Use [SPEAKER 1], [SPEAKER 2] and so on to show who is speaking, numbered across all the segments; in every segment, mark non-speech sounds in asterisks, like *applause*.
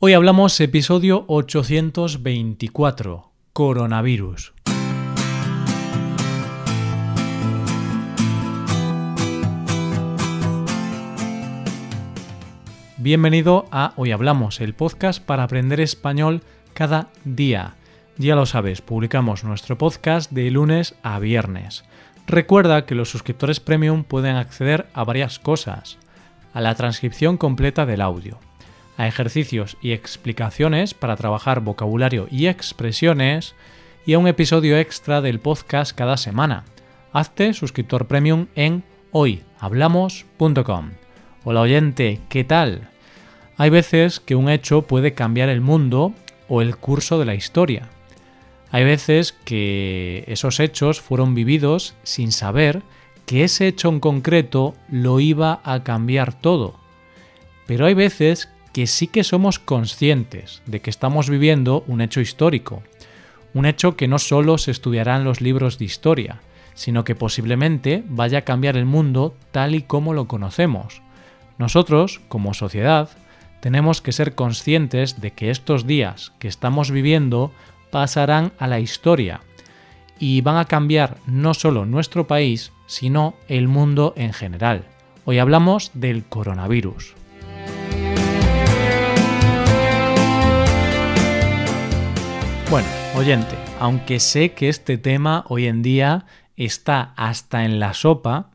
[SPEAKER 1] Hoy hablamos episodio 824, coronavirus. Bienvenido a Hoy Hablamos, el podcast para aprender español cada día. Ya lo sabes, publicamos nuestro podcast de lunes a viernes. Recuerda que los suscriptores premium pueden acceder a varias cosas. A la transcripción completa del audio a ejercicios y explicaciones para trabajar vocabulario y expresiones y a un episodio extra del podcast cada semana. Hazte suscriptor premium en hoyhablamos.com. Hola oyente, ¿qué tal? Hay veces que un hecho puede cambiar el mundo o el curso de la historia. Hay veces que esos hechos fueron vividos sin saber que ese hecho en concreto lo iba a cambiar todo. Pero hay veces que sí que somos conscientes de que estamos viviendo un hecho histórico, un hecho que no solo se estudiará en los libros de historia, sino que posiblemente vaya a cambiar el mundo tal y como lo conocemos. Nosotros, como sociedad, tenemos que ser conscientes de que estos días que estamos viviendo pasarán a la historia y van a cambiar no solo nuestro país, sino el mundo en general. Hoy hablamos del coronavirus. Bueno, oyente, aunque sé que este tema hoy en día está hasta en la sopa,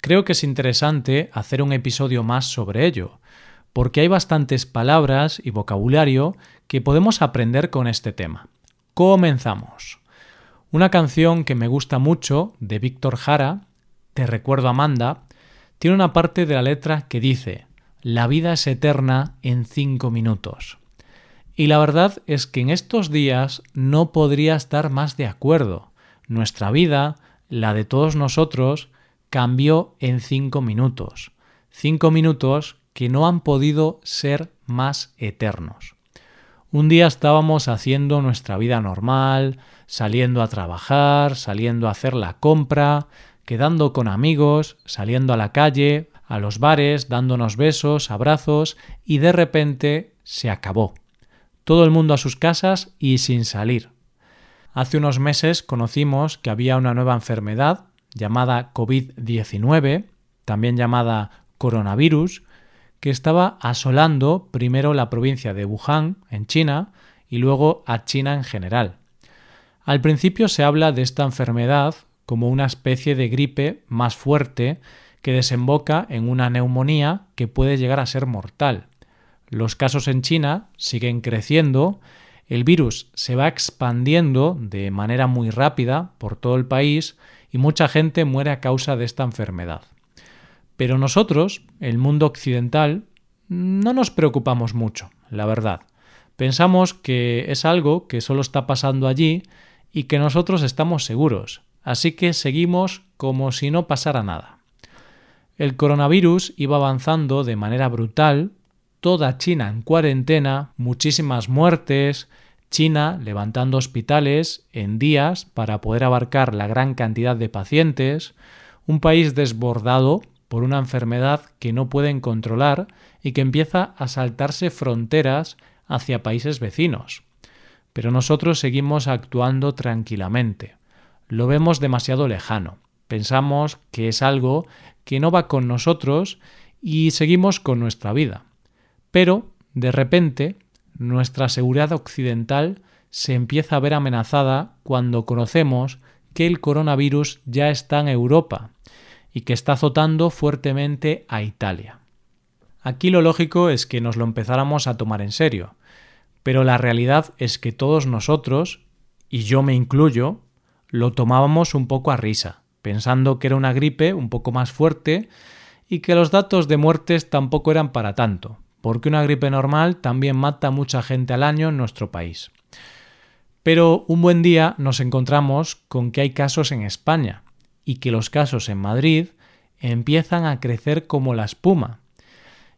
[SPEAKER 1] creo que es interesante hacer un episodio más sobre ello, porque hay bastantes palabras y vocabulario que podemos aprender con este tema. Comenzamos. Una canción que me gusta mucho de Víctor Jara, Te recuerdo Amanda, tiene una parte de la letra que dice, La vida es eterna en cinco minutos. Y la verdad es que en estos días no podría estar más de acuerdo. Nuestra vida, la de todos nosotros, cambió en cinco minutos. Cinco minutos que no han podido ser más eternos. Un día estábamos haciendo nuestra vida normal, saliendo a trabajar, saliendo a hacer la compra, quedando con amigos, saliendo a la calle, a los bares, dándonos besos, abrazos, y de repente se acabó todo el mundo a sus casas y sin salir. Hace unos meses conocimos que había una nueva enfermedad llamada COVID-19, también llamada coronavirus, que estaba asolando primero la provincia de Wuhan, en China, y luego a China en general. Al principio se habla de esta enfermedad como una especie de gripe más fuerte que desemboca en una neumonía que puede llegar a ser mortal. Los casos en China siguen creciendo, el virus se va expandiendo de manera muy rápida por todo el país y mucha gente muere a causa de esta enfermedad. Pero nosotros, el mundo occidental, no nos preocupamos mucho, la verdad. Pensamos que es algo que solo está pasando allí y que nosotros estamos seguros, así que seguimos como si no pasara nada. El coronavirus iba avanzando de manera brutal toda China en cuarentena, muchísimas muertes, China levantando hospitales en días para poder abarcar la gran cantidad de pacientes, un país desbordado por una enfermedad que no pueden controlar y que empieza a saltarse fronteras hacia países vecinos. Pero nosotros seguimos actuando tranquilamente. Lo vemos demasiado lejano. Pensamos que es algo que no va con nosotros y seguimos con nuestra vida. Pero, de repente, nuestra seguridad occidental se empieza a ver amenazada cuando conocemos que el coronavirus ya está en Europa y que está azotando fuertemente a Italia. Aquí lo lógico es que nos lo empezáramos a tomar en serio, pero la realidad es que todos nosotros, y yo me incluyo, lo tomábamos un poco a risa, pensando que era una gripe un poco más fuerte y que los datos de muertes tampoco eran para tanto, porque una gripe normal también mata a mucha gente al año en nuestro país. Pero un buen día nos encontramos con que hay casos en España y que los casos en Madrid empiezan a crecer como la espuma.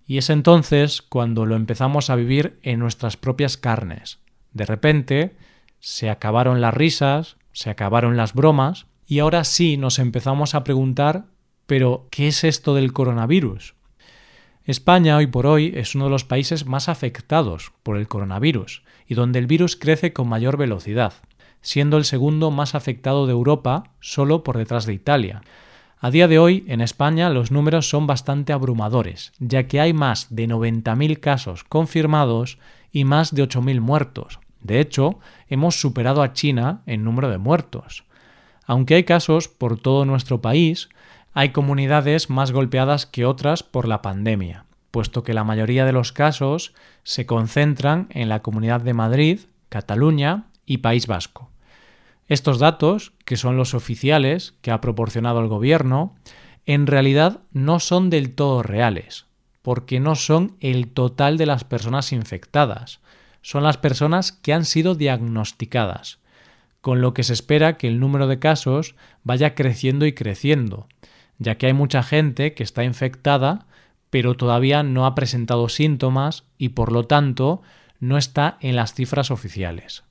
[SPEAKER 1] Y es entonces cuando lo empezamos a vivir en nuestras propias carnes. De repente se acabaron las risas, se acabaron las bromas y ahora sí nos empezamos a preguntar, pero ¿qué es esto del coronavirus? España hoy por hoy es uno de los países más afectados por el coronavirus y donde el virus crece con mayor velocidad, siendo el segundo más afectado de Europa solo por detrás de Italia. A día de hoy, en España, los números son bastante abrumadores, ya que hay más de 90.000 casos confirmados y más de 8.000 muertos. De hecho, hemos superado a China en número de muertos. Aunque hay casos por todo nuestro país, hay comunidades más golpeadas que otras por la pandemia, puesto que la mayoría de los casos se concentran en la Comunidad de Madrid, Cataluña y País Vasco. Estos datos, que son los oficiales que ha proporcionado el gobierno, en realidad no son del todo reales, porque no son el total de las personas infectadas, son las personas que han sido diagnosticadas, con lo que se espera que el número de casos vaya creciendo y creciendo, ya que hay mucha gente que está infectada pero todavía no ha presentado síntomas y por lo tanto no está en las cifras oficiales.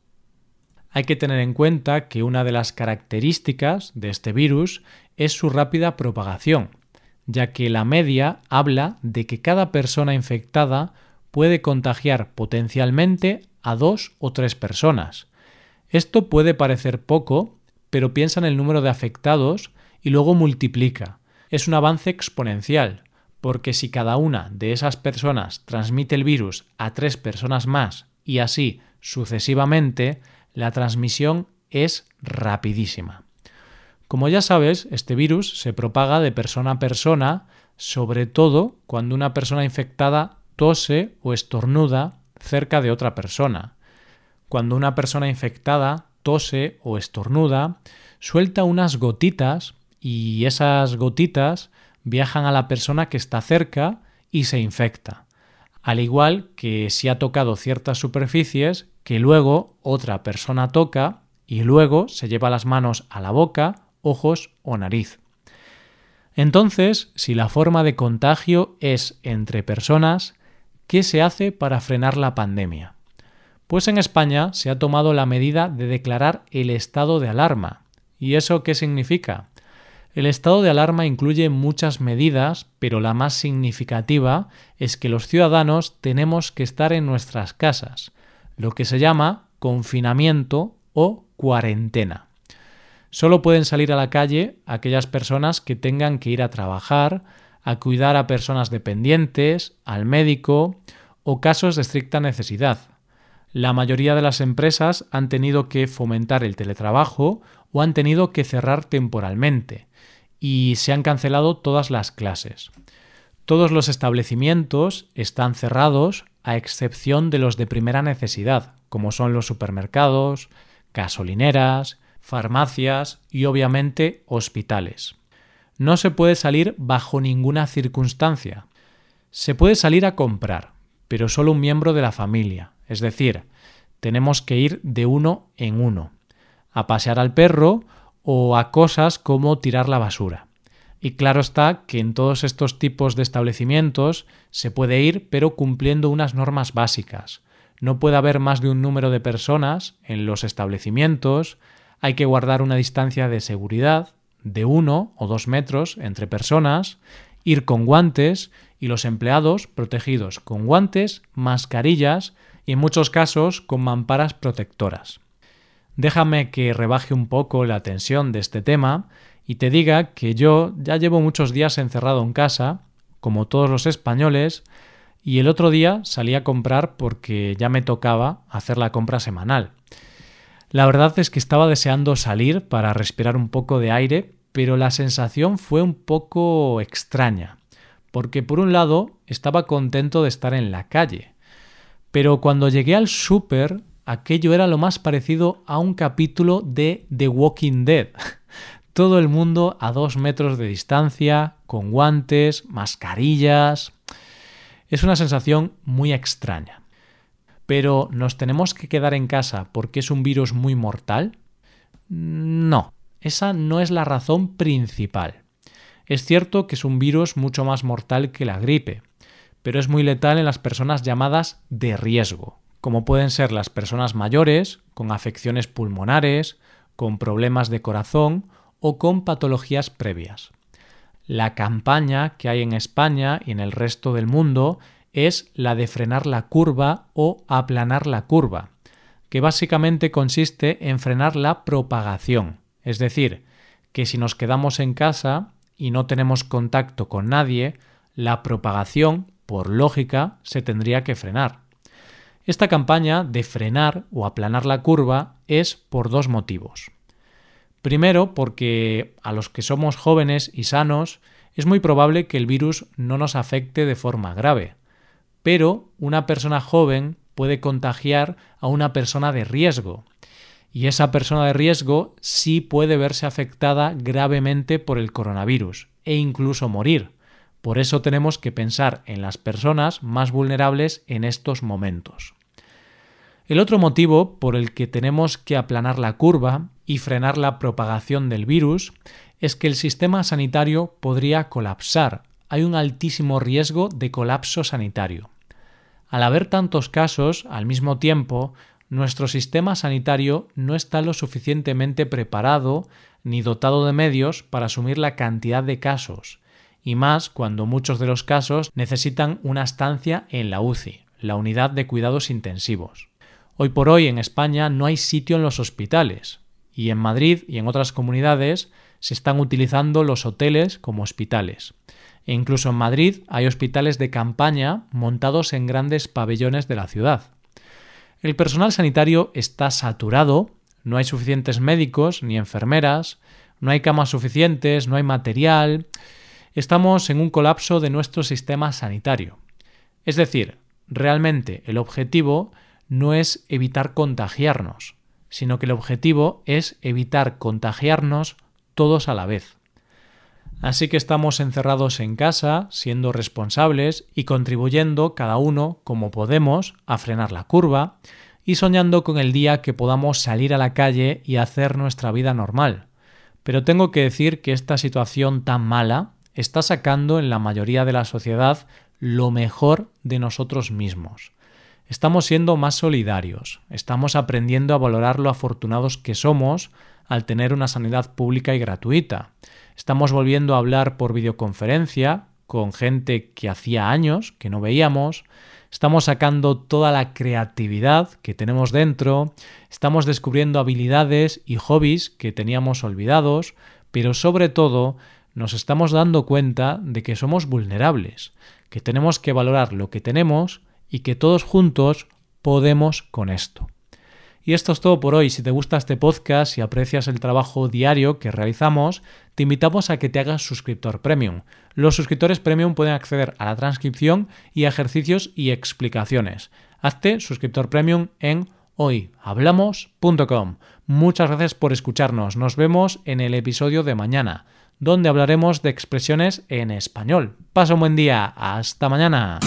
[SPEAKER 1] Hay que tener en cuenta que una de las características de este virus es su rápida propagación, ya que la media habla de que cada persona infectada puede contagiar potencialmente a dos o tres personas. Esto puede parecer poco, pero piensa en el número de afectados y luego multiplica. Es un avance exponencial, porque si cada una de esas personas transmite el virus a tres personas más y así sucesivamente, la transmisión es rapidísima. Como ya sabes, este virus se propaga de persona a persona, sobre todo cuando una persona infectada tose o estornuda cerca de otra persona. Cuando una persona infectada tose o estornuda, suelta unas gotitas y esas gotitas viajan a la persona que está cerca y se infecta. Al igual que si ha tocado ciertas superficies que luego otra persona toca y luego se lleva las manos a la boca, ojos o nariz. Entonces, si la forma de contagio es entre personas, ¿qué se hace para frenar la pandemia? Pues en España se ha tomado la medida de declarar el estado de alarma. ¿Y eso qué significa? El estado de alarma incluye muchas medidas, pero la más significativa es que los ciudadanos tenemos que estar en nuestras casas, lo que se llama confinamiento o cuarentena. Solo pueden salir a la calle aquellas personas que tengan que ir a trabajar, a cuidar a personas dependientes, al médico o casos de estricta necesidad. La mayoría de las empresas han tenido que fomentar el teletrabajo o han tenido que cerrar temporalmente y se han cancelado todas las clases. Todos los establecimientos están cerrados a excepción de los de primera necesidad, como son los supermercados, gasolineras, farmacias y obviamente hospitales. No se puede salir bajo ninguna circunstancia. Se puede salir a comprar, pero solo un miembro de la familia, es decir, tenemos que ir de uno en uno, a pasear al perro o a cosas como tirar la basura. Y claro está que en todos estos tipos de establecimientos se puede ir pero cumpliendo unas normas básicas. No puede haber más de un número de personas en los establecimientos, hay que guardar una distancia de seguridad de uno o dos metros entre personas, ir con guantes y los empleados protegidos con guantes, mascarillas y en muchos casos con mamparas protectoras. Déjame que rebaje un poco la tensión de este tema y te diga que yo ya llevo muchos días encerrado en casa, como todos los españoles, y el otro día salí a comprar porque ya me tocaba hacer la compra semanal. La verdad es que estaba deseando salir para respirar un poco de aire, pero la sensación fue un poco extraña, porque por un lado estaba contento de estar en la calle, pero cuando llegué al súper aquello era lo más parecido a un capítulo de The Walking Dead. *laughs* todo el mundo a dos metros de distancia, con guantes, mascarillas. Es una sensación muy extraña. Pero ¿nos tenemos que quedar en casa porque es un virus muy mortal? No, esa no es la razón principal. Es cierto que es un virus mucho más mortal que la gripe, pero es muy letal en las personas llamadas de riesgo, como pueden ser las personas mayores, con afecciones pulmonares, con problemas de corazón o con patologías previas. La campaña que hay en España y en el resto del mundo es la de frenar la curva o aplanar la curva, que básicamente consiste en frenar la propagación. Es decir, que si nos quedamos en casa y no tenemos contacto con nadie, la propagación, por lógica, se tendría que frenar. Esta campaña de frenar o aplanar la curva es por dos motivos. Primero, porque a los que somos jóvenes y sanos es muy probable que el virus no nos afecte de forma grave, pero una persona joven puede contagiar a una persona de riesgo, y esa persona de riesgo sí puede verse afectada gravemente por el coronavirus e incluso morir. Por eso tenemos que pensar en las personas más vulnerables en estos momentos. El otro motivo por el que tenemos que aplanar la curva y frenar la propagación del virus es que el sistema sanitario podría colapsar. Hay un altísimo riesgo de colapso sanitario. Al haber tantos casos al mismo tiempo, nuestro sistema sanitario no está lo suficientemente preparado ni dotado de medios para asumir la cantidad de casos, y más cuando muchos de los casos necesitan una estancia en la UCI, la unidad de cuidados intensivos. Hoy por hoy en España no hay sitio en los hospitales, y en Madrid y en otras comunidades se están utilizando los hoteles como hospitales. E incluso en Madrid hay hospitales de campaña montados en grandes pabellones de la ciudad. El personal sanitario está saturado, no hay suficientes médicos ni enfermeras, no hay camas suficientes, no hay material. Estamos en un colapso de nuestro sistema sanitario. Es decir, realmente el objetivo no es evitar contagiarnos, sino que el objetivo es evitar contagiarnos todos a la vez. Así que estamos encerrados en casa, siendo responsables y contribuyendo cada uno como podemos a frenar la curva y soñando con el día que podamos salir a la calle y hacer nuestra vida normal. Pero tengo que decir que esta situación tan mala está sacando en la mayoría de la sociedad lo mejor de nosotros mismos. Estamos siendo más solidarios, estamos aprendiendo a valorar lo afortunados que somos al tener una sanidad pública y gratuita. Estamos volviendo a hablar por videoconferencia con gente que hacía años que no veíamos. Estamos sacando toda la creatividad que tenemos dentro. Estamos descubriendo habilidades y hobbies que teníamos olvidados. Pero sobre todo nos estamos dando cuenta de que somos vulnerables, que tenemos que valorar lo que tenemos y que todos juntos podemos con esto. Y esto es todo por hoy. Si te gusta este podcast y aprecias el trabajo diario que realizamos, te invitamos a que te hagas suscriptor premium. Los suscriptores premium pueden acceder a la transcripción y ejercicios y explicaciones. Hazte suscriptor premium en hoyhablamos.com. Muchas gracias por escucharnos. Nos vemos en el episodio de mañana, donde hablaremos de expresiones en español. Pasa un buen día. Hasta mañana.